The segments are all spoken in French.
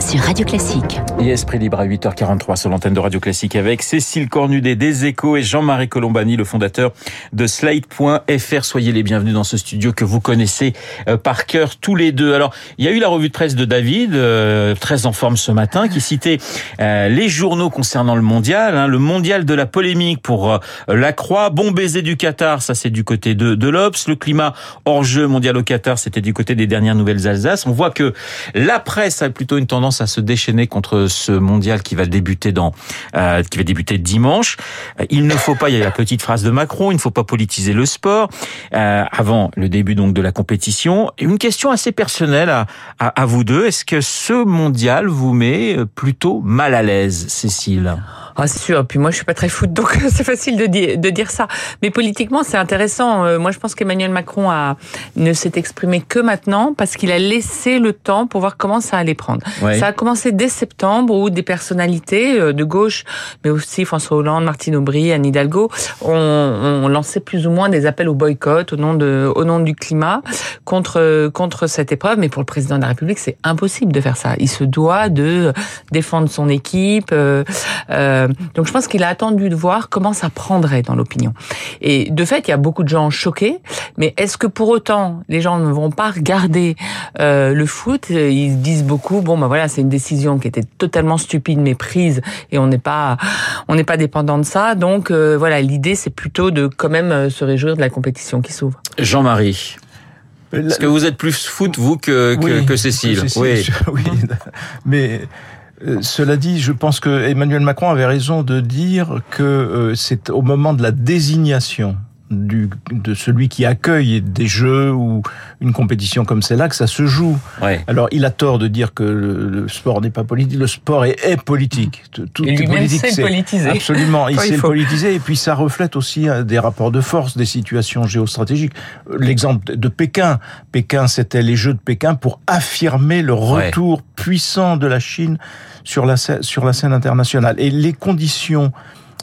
sur Radio Classique. Et Esprit Libre à 8h43 sur l'antenne de Radio Classique avec Cécile Cornudet des Échos et Jean-Marie Colombani, le fondateur de Slate.fr. Soyez les bienvenus dans ce studio que vous connaissez euh, par cœur tous les deux. Alors, il y a eu la revue de presse de David, euh, très en forme ce matin, qui citait euh, les journaux concernant le mondial, hein, le mondial de la polémique pour la Croix, bon baiser du Qatar, ça c'est du côté de, de l'Obs, le climat hors jeu mondial au Qatar, c'était du côté des dernières nouvelles Alsace. On voit que la presse a plutôt une tendance à se déchaîner contre ce mondial qui va débuter dans, euh, qui va débuter dimanche. Il ne faut pas, il y a la petite phrase de Macron, il ne faut pas politiser le sport euh, avant le début donc de la compétition. Et une question assez personnelle à, à, à vous deux. Est-ce que ce mondial vous met plutôt mal à l'aise, Cécile? Ah, c'est sûr. Puis moi, je suis pas très foot, donc c'est facile de dire, de dire ça. Mais politiquement, c'est intéressant. Euh, moi, je pense qu'Emmanuel Macron a, ne s'est exprimé que maintenant parce qu'il a laissé le temps pour voir comment ça allait prendre. Ça a commencé dès septembre où des personnalités euh, de gauche, mais aussi François Hollande, Martine Aubry, Anne Hidalgo, ont, ont lancé plus ou moins des appels au boycott au nom de, au nom du climat contre, contre cette épreuve. Mais pour le président de la République, c'est impossible de faire ça. Il se doit de défendre son équipe. Euh, euh euh, donc je pense qu'il a attendu de voir comment ça prendrait dans l'opinion. Et de fait, il y a beaucoup de gens choqués, mais est-ce que pour autant les gens ne vont pas regarder euh, le foot? Ils disent beaucoup, bon ben voilà, c'est une décision qui était totalement stupide, mais prise, et on n'est pas, on n'est pas dépendant de ça. Donc euh, voilà, l'idée c'est plutôt de quand même se réjouir de la compétition qui s'ouvre. Jean-Marie. Est-ce que vous êtes plus foot, vous, que, que, que Cécile, Cécile Oui, oui. mais euh, cela dit, je pense que Emmanuel Macron avait raison de dire que euh, c'est au moment de la désignation du, de celui qui accueille des jeux ou une compétition comme celle-là que ça se joue. Ouais. Alors il a tort de dire que le, le sport n'est pas politique. Le sport est, est politique. Tout et est politique. C'est politisé. Absolument, il sait le politiser et puis ça reflète aussi euh, des rapports de force, des situations géostratégiques. L'exemple de Pékin. Pékin, c'était les Jeux de Pékin pour affirmer le retour Ouais. puissant de la Chine sur la sur la scène internationale. Et les conditions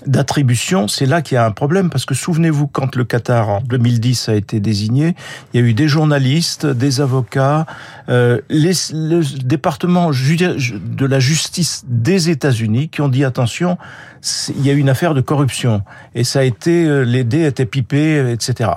d'attribution, c'est là qu'il y a un problème parce que souvenez-vous quand le Qatar en 2010 a été désigné, il y a eu des journalistes, des avocats, euh, les, le département de la justice des États-Unis qui ont dit attention, il y a eu une affaire de corruption et ça a été euh, les dés étaient pipés, euh, etc.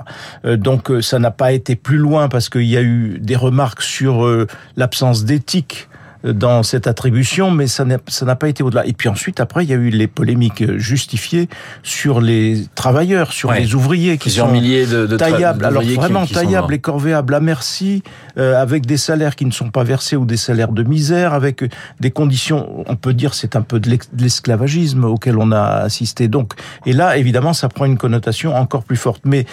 Euh, donc euh, ça n'a pas été plus loin parce qu'il y a eu des remarques sur euh, l'absence d'éthique dans cette attribution, mais ça n'a pas été au-delà. Et puis ensuite, après, il y a eu les polémiques justifiées sur les travailleurs, sur Ouais. les ouvriers qui sont milliers de, de taillables. Alors qui- vraiment qui taillables et corvéables à merci, euh, avec des salaires qui ne sont pas versés ou des salaires de misère, avec des conditions, on peut dire, c'est un peu de l'esclavagisme auquel on a assisté. Donc, et là, évidemment, ça prend une connotation encore plus forte. Mais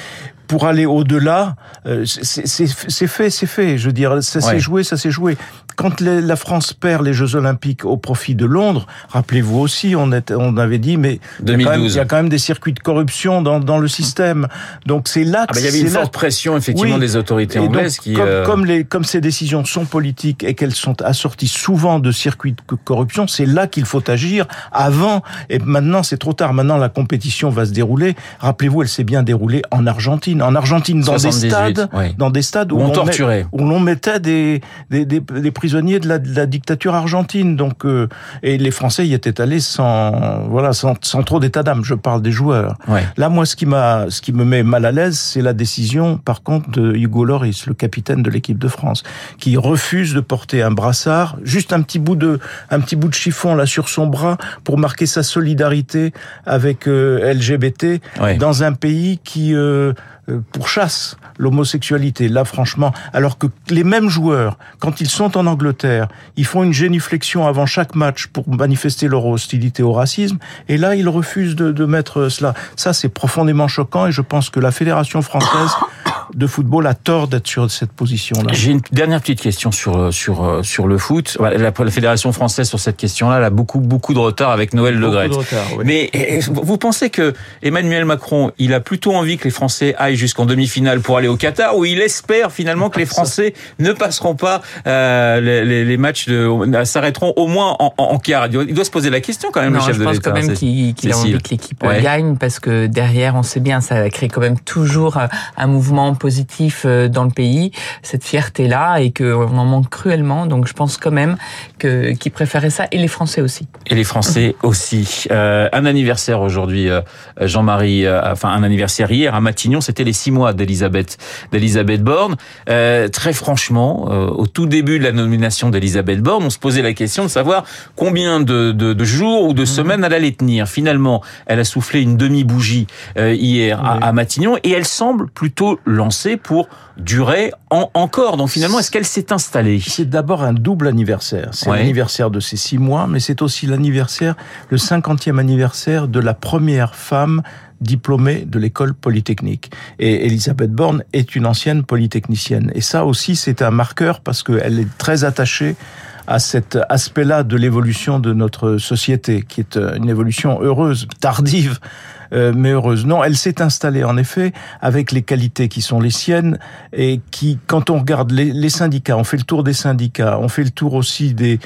pour aller au-delà, euh, c'est fait, c'est fait. Je veux dire, ça s'est Ouais. joué, ça s'est joué. Quand les- la France perd les Jeux Olympiques au profit de Londres, rappelez-vous aussi, on, était, on avait dit, mais il y, a quand même, 2012. il y a quand même des circuits de corruption dans, dans le système. Donc c'est là Ah que bah, il y avait une forte pression effectivement Oui. des autorités et donc, anglaises qui. comme, euh, comme, les, comme ces décisions sont politiques et qu'elles sont assorties souvent de circuits de co- corruption, c'est là qu'il faut agir avant. Et maintenant, c'est trop tard. Maintenant, la compétition va se dérouler. Rappelez-vous, elle s'est bien déroulée en Argentine. En Argentine, dans des 78, stades, dans des stades où, on l'on met- torturait. où l'on mettait des, des, des, des prisonniers de la, de la dictature argentine. Donc, euh, et les Français y étaient allés sans, voilà, sans, sans trop d'état d'âme. Je parle des joueurs. Ouais. Là, moi, ce qui m'a, ce qui me met mal à l'aise, c'est la décision, par contre, de Hugo Loris, le capitaine de l'équipe de France, qui refuse de porter un brassard, juste un petit bout de, un petit bout de chiffon là sur son bras pour marquer sa solidarité avec euh, LGBT Ouais. dans un pays qui euh, euh, pourchasse l'homosexualité. Là, franchement, alors que les mêmes joueurs, quand ils sont en Angleterre, ils font une génuflexion avant chaque match pour manifester leur hostilité au racisme, et là, ils refusent de, de mettre cela. Ça, c'est profondément choquant, et je pense que la Fédération française de football a tort d'être sur cette position-là. J'ai une dernière petite question sur sur sur le foot. La, la fédération française sur cette question-là, elle a beaucoup beaucoup de retard avec Noël Le Beaucoup de retard, oui. Mais eh, vous pensez que Emmanuel Macron, il a plutôt envie que les Français aillent jusqu'en demi-finale pour aller au Qatar, ou il espère finalement que les Français ne passeront pas euh, les, les- les matchs, de, s'arrêteront au moins en, en, en quart. Il doit, se poser la question quand même, Non, le chef je de pense l'État. quand même qu'il a envie que l'équipe Ouais. gagne parce que derrière, on sait bien, ça crée quand même toujours euh, un mouvement positif dans le pays, cette fierté-là, et qu'on en manque cruellement. Donc je pense quand même qu'ils préféraient ça, et les Français aussi. Et les Français aussi. Euh, un anniversaire aujourd'hui, euh, Jean-Marie, euh, enfin un anniversaire hier à Matignon, c'était les six mois d'Elisabeth d'Elisabeth Borne. Euh, très franchement, au tout début de la nomination d'Elisabeth Borne, on se posait la question de savoir combien de, de, de jours ou de mmh. semaines elle allait tenir. Finalement, elle a soufflé une demi-bougie hier à, à Matignon et elle semble plutôt lancée pour durer en, encore. Donc finalement, est-ce qu'elle s'est installée? C'est d'abord un double anniversaire. C'est l'anniversaire de ces six mois, mais c'est aussi l'anniversaire, le cinquantième anniversaire de la première femme diplômée de l'école polytechnique. Et Elisabeth Borne est une ancienne polytechnicienne. Et ça aussi, c'est un marqueur parce qu'elle est très attachée à cet aspect-là de l'évolution de notre société, qui est une évolution heureuse, tardive, euh, mais heureuse. Non, elle s'est installée en effet avec les qualités qui sont les siennes et qui, quand on regarde les, syndicats, on fait le tour des syndicats, on fait le tour aussi des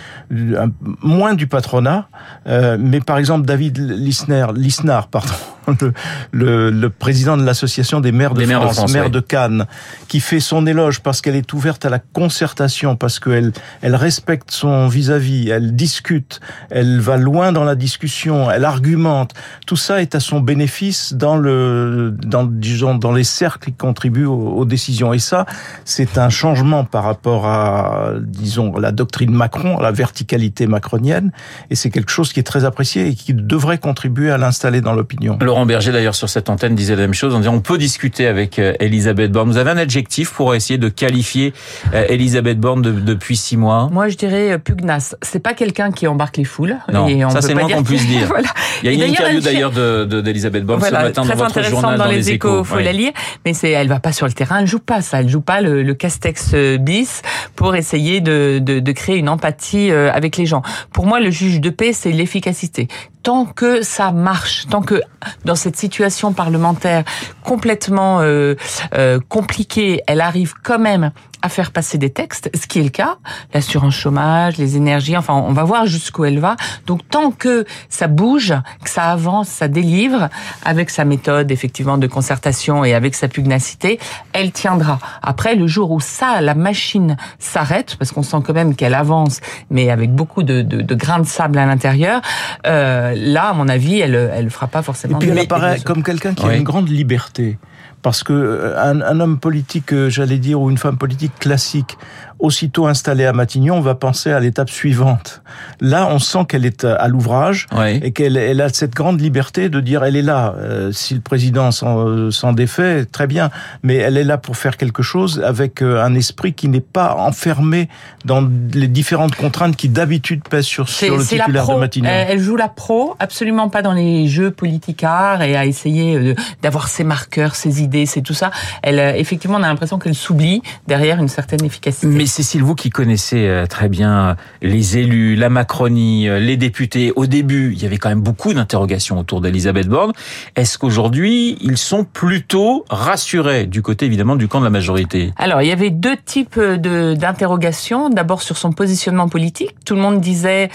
moins du patronat, euh, mais par exemple David Lisner, Lisnard, pardon, le, le, président de l'association des maires de France, maire de Cannes, qui fait son éloge parce qu'elle est ouverte à la concertation, parce qu'elle elle respecte son vis-à-vis, elle discute, elle va loin dans la discussion, elle argumente. Tout ça est à son bénéfice dans le, dans, disons, dans les cercles qui contribuent aux, décisions. Et ça, c'est un changement par rapport à, disons, la doctrine Macron, la verticalité macronienne. Et c'est quelque chose qui est très apprécié et qui devrait contribuer à l'installer dans l'opinion. Laurent Berger, d'ailleurs, sur cette antenne, disait la même chose en disant on peut discuter avec euh, Elisabeth Borne. Vous avez un adjectif pour essayer de qualifier euh, Elisabeth Borne depuis six mois? Moi, je dirais euh, pugnace. C'est pas quelqu'un qui embarque les foules. Non, et on ça c'est le moins qu'on puisse dire. voilà. Il y a une interview d'ailleurs d'Elisabeth de, Borne ce matin dans votre journal dans, dans les Échos. Faut la lire, mais c'est elle va pas sur le terrain, elle joue pas ça, elle joue pas le, le castex bis pour essayer de, de, de créer une empathie avec les gens. Pour moi, le juge de paix, c'est l'efficacité tant que ça marche, tant que dans cette situation parlementaire complètement euh, euh, compliquée, elle arrive quand même à faire passer des textes, ce qui est le cas, l'assurance chômage, les énergies, enfin on va voir jusqu'où elle va. Donc tant que ça bouge, que ça avance, ça délivre, avec sa méthode effectivement de concertation et avec sa pugnacité, elle tiendra. Après, le jour où ça, la machine s'arrête, parce qu'on sent quand même qu'elle avance, mais avec beaucoup de, de, de grains de sable à l'intérieur, euh, là, à mon avis, elle elle fera pas forcément. Et puis elle apparaît comme quelqu'un qui a une grande liberté parce que euh, un, un homme politique, euh, j'allais dire, ou une femme politique classique, aussitôt installée à Matignon, on va penser à l'étape suivante. Là, on sent qu'elle est à l'ouvrage et qu'elle elle a cette grande liberté de dire elle est là. Euh, si le président s'en défait, très bien, mais elle est là pour faire quelque chose avec un esprit qui n'est pas enfermé dans les différentes contraintes qui d'habitude pèsent sur, sur le titulaire de Matignon. Elle joue la pro, absolument pas dans les jeux politicards et à essayer d'avoir ses marqueurs, ses idées c'est tout ça. Elle, euh, effectivement, on a l'impression qu'elle s'oublie derrière une certaine efficacité. Mais Cécile, vous qui connaissez euh, très bien les élus, la Macronie, euh, les députés, au début, il y avait quand même beaucoup d'interrogations autour d'Elisabeth Borne. Est-ce qu'aujourd'hui, ils sont plutôt rassurés du côté, évidemment, du camp de la majorité? Alors, il y avait deux types d'interrogations. D'abord, sur son positionnement politique. Tout le monde disait,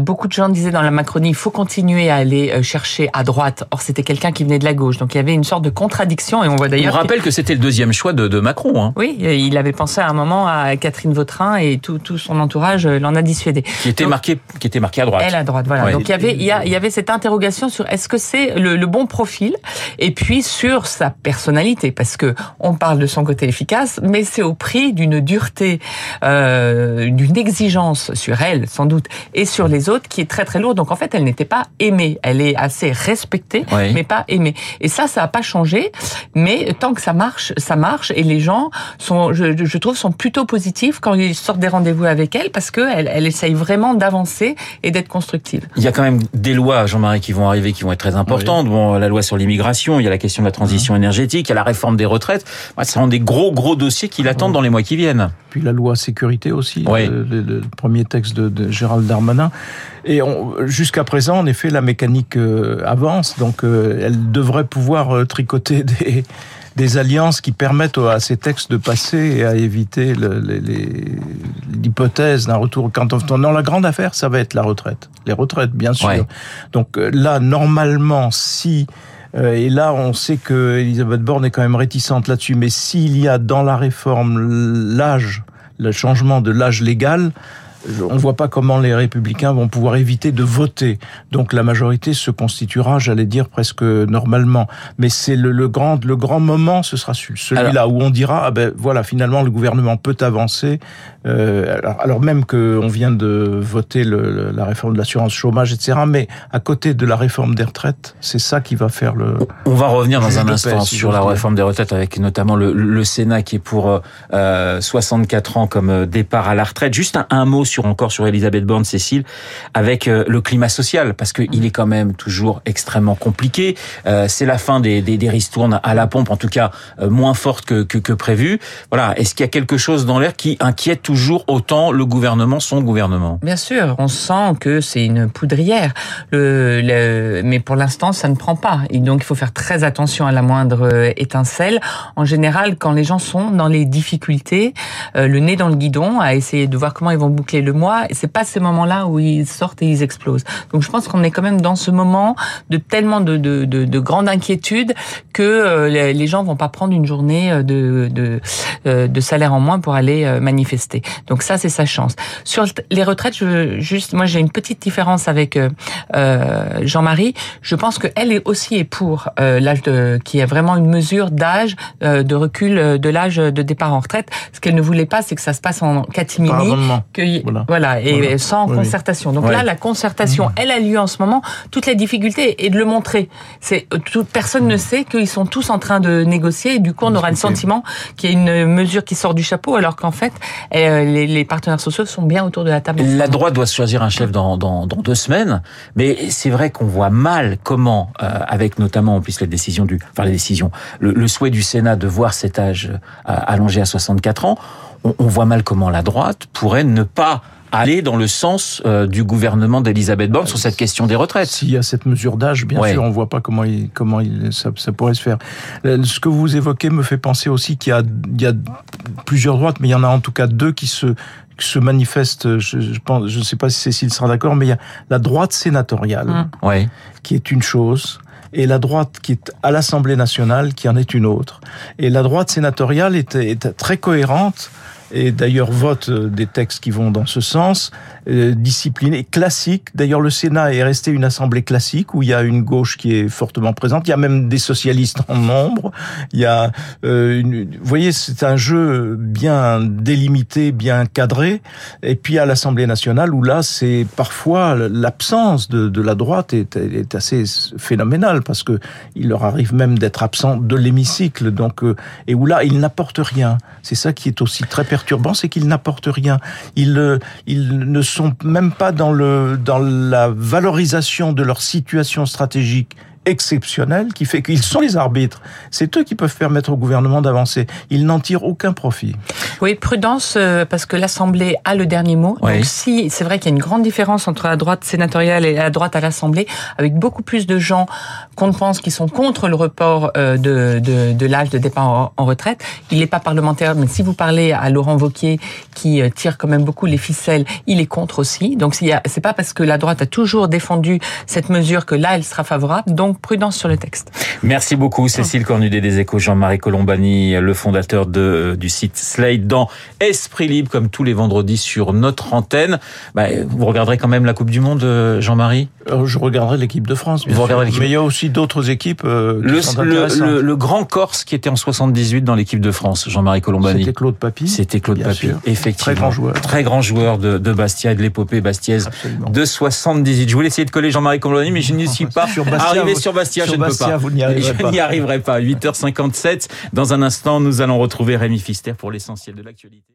beaucoup de gens disaient dans la Macronie, il faut continuer à aller chercher à droite. Or, c'était quelqu'un qui venait de la gauche. Donc, il y avait une sorte de contradiction et on voit d'ailleurs. On rappelle que c'était le deuxième choix de, de Macron. Hein. Oui, il avait pensé à un moment à Catherine Vautrin et tout, tout son entourage l'en a dissuadé. Qui était marqué, qui était marqué à droite. Elle à droite, voilà. Donc il y avait, il y, a, il y avait cette interrogation sur est-ce que c'est le, le, bon profil et puis sur sa personnalité parce que on parle de son côté efficace, mais c'est au prix d'une dureté, euh, d'une exigence sur elle sans doute et sur les autres qui est très très lourde. Donc en fait, elle n'était pas aimée. Elle est assez respectée, mais pas aimée. Et ça, ça n'a pas changé. Mais tant que ça marche, ça marche et les gens sont, je, je trouve, sont plutôt positifs quand ils sortent des rendez-vous avec elle parce qu'elle elle essaye vraiment d'avancer et d'être constructive. Il y a quand même des lois, Jean-Marie, qui vont arriver, qui vont être très importantes. Bon, la loi sur l'immigration, il y a la question de la transition mmh. énergétique, il y a la réforme des retraites. Ce sont des gros, gros dossiers qui l'attendent dans les mois qui viennent. Puis la loi sécurité aussi, le, premier texte de, de Gérald Darmanin. Et jusqu'à présent, en effet, la mécanique euh, avance, donc euh, elle devrait pouvoir euh, tricoter des, des alliances qui permettent à ces textes de passer et à éviter l'hypothèse d'un retour. Quand on, dans la grande affaire, ça va être la retraite. Les retraites, bien sûr. Donc là, normalement, si Euh, et là, on sait que Elisabeth Borne est quand même réticente là-dessus. Mais s'il y a dans la réforme l'âge, le changement de l'âge légal, on ne voit pas comment les républicains vont pouvoir éviter de voter. Donc la majorité se constituera, j'allais dire, presque normalement. Mais c'est le, le, grand, le grand moment, ce sera celui-là où on dira, ah ben voilà, finalement le gouvernement peut avancer. Euh, alors, alors, même qu'on vient de voter le, la réforme de l'assurance chômage, etc. Mais à côté de la réforme des retraites, c'est ça qui va faire le... On va revenir dans un instant sur la réforme des retraites avec notamment le, le Sénat qui est pour euh, 64 ans comme euh, départ à la retraite. Juste un, un mot sur encore sur Elisabeth Borne, Cécile, avec euh, le climat social, parce qu'il est quand même toujours extrêmement compliqué. Euh, c'est la fin des, des, des ristournes à la pompe, en tout cas euh, moins forte que, que, prévu. Voilà, est-ce qu'il y a quelque chose dans l'air qui inquiète toujours autant le gouvernement, son gouvernement? Bien sûr, on sent que c'est une poudrière, mais pour l'instant, ça ne prend pas. Donc, il faut faire très attention à la moindre étincelle. En général, quand les gens sont dans les difficultés, le nez dans le guidon, à essayer de voir comment ils vont boucler le mois, et c'est pas ces moments-là où ils sortent et ils explosent. Donc je pense qu'on est quand même dans ce moment de tellement de, de, de, de grande inquiétude que euh, les gens vont pas prendre une journée euh, de, de, euh, de salaire en moins pour aller manifester. Donc ça, c'est sa chance. Sur les retraites, je, juste, moi j'ai une petite différence avec euh, Jean-Marie. Je pense que elle est aussi est pour euh, l'âge de, qui est vraiment une mesure d'âge euh, de recul de l'âge de départ en retraite. Ce qu'elle ne voulait pas, c'est que ça se passe en catimini, que voilà. voilà, et voilà. sans oui, concertation. Donc là, la concertation, mmh. elle a lieu en ce moment. Toutes les difficultés et de le montrer. C'est toute personne ne sait qu'ils sont tous en train de négocier. Et du coup, on aura le sentiment qu'il y a une mesure qui sort du chapeau, alors qu'en fait, euh, les, les, partenaires sociaux sont bien autour de la table. La droite doit choisir un chef dans, dans, dans deux semaines, mais c'est vrai qu'on voit mal comment, euh, avec notamment en plus la décision du, enfin la décision, le, le souhait du Sénat de voir cet âge euh, allongé à 64 ans, on, on voit mal comment la droite pourrait ne pas aller dans le sens euh, du gouvernement d'Elisabeth Borne sur cette question des retraites. S'il y a cette mesure d'âge, bien ouais. sûr, on voit pas comment il, comment il, ça, ça, pourrait se faire. Ce que vous évoquez me fait penser aussi qu'il y a, il y a plusieurs droites, mais il y en a en tout cas deux qui se se manifestent, je, je pense, je ne sais pas si Cécile sera d'accord, mais il y a la droite sénatoriale, mmh. ouais. qui est une chose, et la droite qui est à l'Assemblée nationale, qui en est une autre. Et la droite sénatoriale est, est très cohérente et d'ailleurs vote des textes qui vont dans ce sens, euh, discipliné, classique. D'ailleurs, le Sénat est resté une assemblée classique où il y a une gauche qui est fortement présente. Il y a même des socialistes en nombre. Il y a, euh, une, vous voyez, c'est un jeu bien délimité, bien cadré. Et puis à l'Assemblée nationale où là, c'est parfois l'absence de, la droite est, assez phénoménale parce que il leur arrive même d'être absent de l'hémicycle. Donc, euh, et où là, ils n'apportent rien. C'est ça qui est aussi très perturbant, c'est qu'ils n'apportent rien. Ils, euh, ils ne sont même pas dans, le, dans la valorisation de leur situation stratégique exceptionnelle qui fait qu'ils sont les arbitres. C'est eux qui peuvent permettre au gouvernement d'avancer. Ils n'en tirent aucun profit. Oui, prudence, euh, parce que l'Assemblée a le dernier mot. Oui. Donc si c'est vrai qu'il y a une grande différence entre la droite sénatoriale et la droite à l'Assemblée, avec beaucoup plus de gens qu'on pense qui sont contre le report euh, de, de, de l'âge de départ en, en retraite. Il n'est pas parlementaire, mais si vous parlez à Laurent Vauquier, qui euh, tire quand même beaucoup les ficelles, il est contre aussi. Donc c'est pas parce que la droite a toujours défendu cette mesure que là, elle sera favorable. Donc prudence sur le texte. Merci beaucoup Cécile Cornudet des Échos, Jean-Marie Colombani, le fondateur de, euh, du site Slate dans Esprit Libre comme tous les vendredis sur notre antenne. Bah, vous regarderez quand même la Coupe du Monde, euh, Jean-Marie? Je regarderai l'équipe de France. Bien vous sûr. Mais il y a aussi d'autres équipes euh, qui le, sont le, le, le, grand Corse qui était en 78 dans l'équipe de France, Jean-Marie Colombani. C'était Claude Papy. C'était Claude Papy, sûr. effectivement. Très grand joueur. Très grand joueur de, de Bastia et de l'épopée bastiaise Absolument. de 78. Je voulais essayer de coller Jean-Marie Colombani, mais je n'y suis pas sur Bastia, arrivé sur Bastia, sur je Bastia, ne peux pas. Vous n'y arriverez je n'y arriverai pas. 8h57. Dans un instant, nous allons retrouver Rémi Fister pour l'essentiel de l'actualité.